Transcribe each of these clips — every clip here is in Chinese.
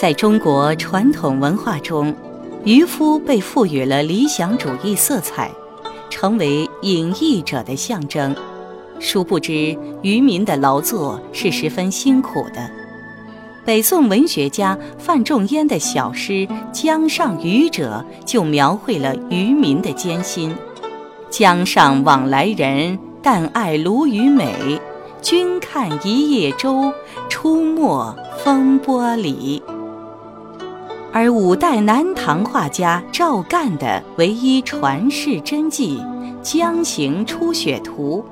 在中国传统文化中，渔夫被赋予了理想主义色彩，成为隐逸者的象征。殊不知，渔民的劳作是十分辛苦的。北宋文学家范仲淹的小诗《江上渔者》就描绘了渔民的艰辛：“江上往来人，但爱鲈鱼美。君看一叶舟，出没风波里。”而五代南唐画家赵干的唯一传世真迹《江行初雪图》，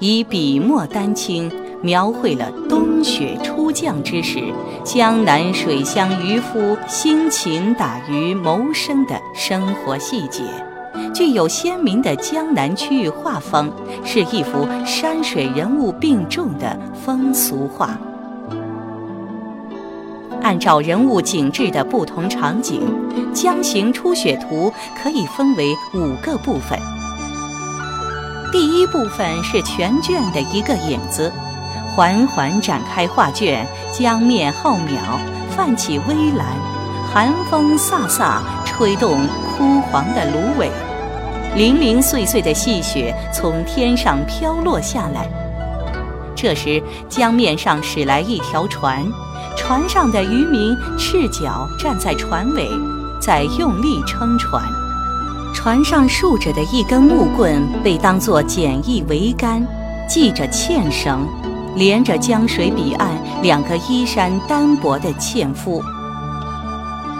以笔墨丹青描绘了冬雪初降之时，江南水乡渔夫辛勤打鱼谋生的生活细节，具有鲜明的江南区域画风，是一幅山水人物并重的风俗画。按照人物景致的不同场景，《江行初雪图》可以分为五个部分。第一部分是全卷的一个影子，缓缓展开画卷，江面浩渺，泛起微澜，寒风飒飒吹动枯黄的芦苇，零零碎碎的细雪从天上飘落下来。这时，江面上驶来一条船。船上的渔民赤脚站在船尾，在用力撑船。船上竖着的一根木棍被当作简易桅杆，系着纤绳，连着江水彼岸两个衣衫单薄的纤夫。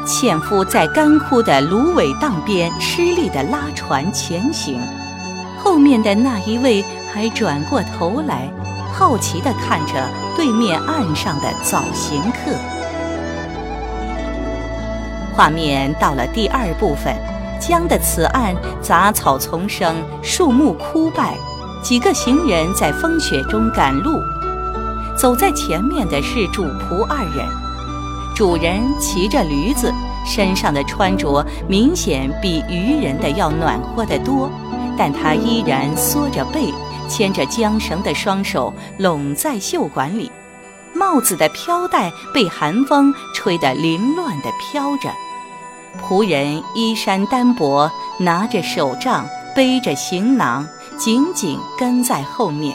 纤夫在干枯的芦苇荡边吃力地拉船前行，后面的那一位还转过头来。好奇地看着对面岸上的早行客。画面到了第二部分，江的此岸杂草丛生，树木枯败，几个行人在风雪中赶路。走在前面的是主仆二人，主人骑着驴子，身上的穿着明显比渔人的要暖和得多，但他依然缩着背。牵着缰绳的双手拢在袖管里，帽子的飘带被寒风吹得凌乱地飘着。仆人衣衫单薄，拿着手杖，背着行囊，紧紧跟在后面。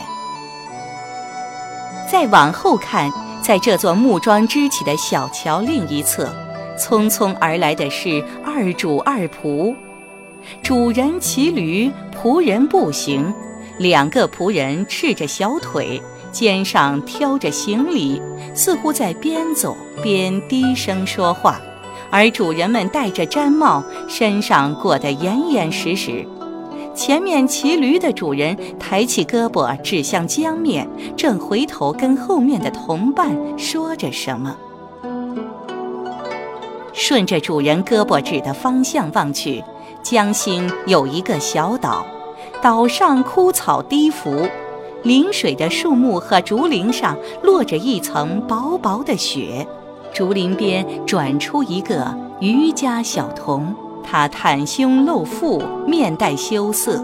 再往后看，在这座木桩支起的小桥另一侧，匆匆而来的是二主二仆，主人骑驴，仆人步行。两个仆人赤着小腿，肩上挑着行李，似乎在边走边低声说话。而主人们戴着毡帽，身上裹得严严实实。前面骑驴的主人抬起胳膊指向江面，正回头跟后面的同伴说着什么。顺着主人胳膊指的方向望去，江心有一个小岛。岛上枯草低伏，临水的树木和竹林上落着一层薄薄的雪。竹林边转出一个渔家小童，他袒胸露腹，面带羞涩。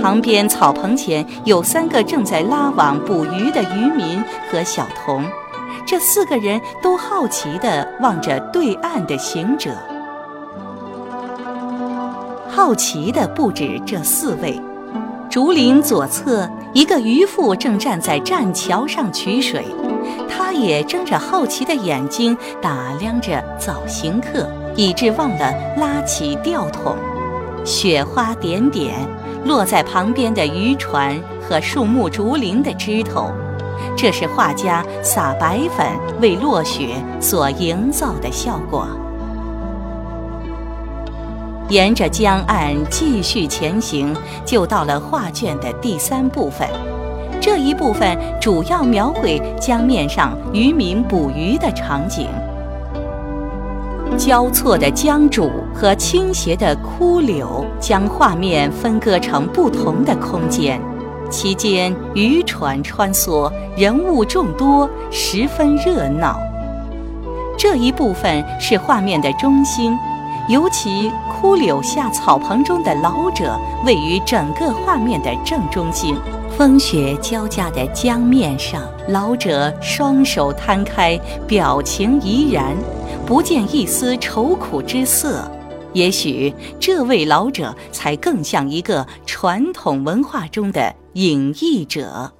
旁边草棚前有三个正在拉网捕鱼的渔民和小童，这四个人都好奇地望着对岸的行者。好奇的不止这四位。竹林左侧，一个渔妇正站在栈桥上取水，他也睁着好奇的眼睛打量着早行客，以致忘了拉起吊桶。雪花点点落在旁边的渔船和树木竹林的枝头，这是画家撒白粉为落雪所营造的效果。沿着江岸继续前行，就到了画卷的第三部分。这一部分主要描绘江面上渔民捕鱼的场景。交错的江渚和倾斜的枯柳将画面分割成不同的空间，其间渔船穿梭，人物众多，十分热闹。这一部分是画面的中心。尤其枯柳下草棚中的老者位于整个画面的正中心，风雪交加的江面上，老者双手摊开，表情怡然，不见一丝愁苦之色。也许这位老者才更像一个传统文化中的隐逸者。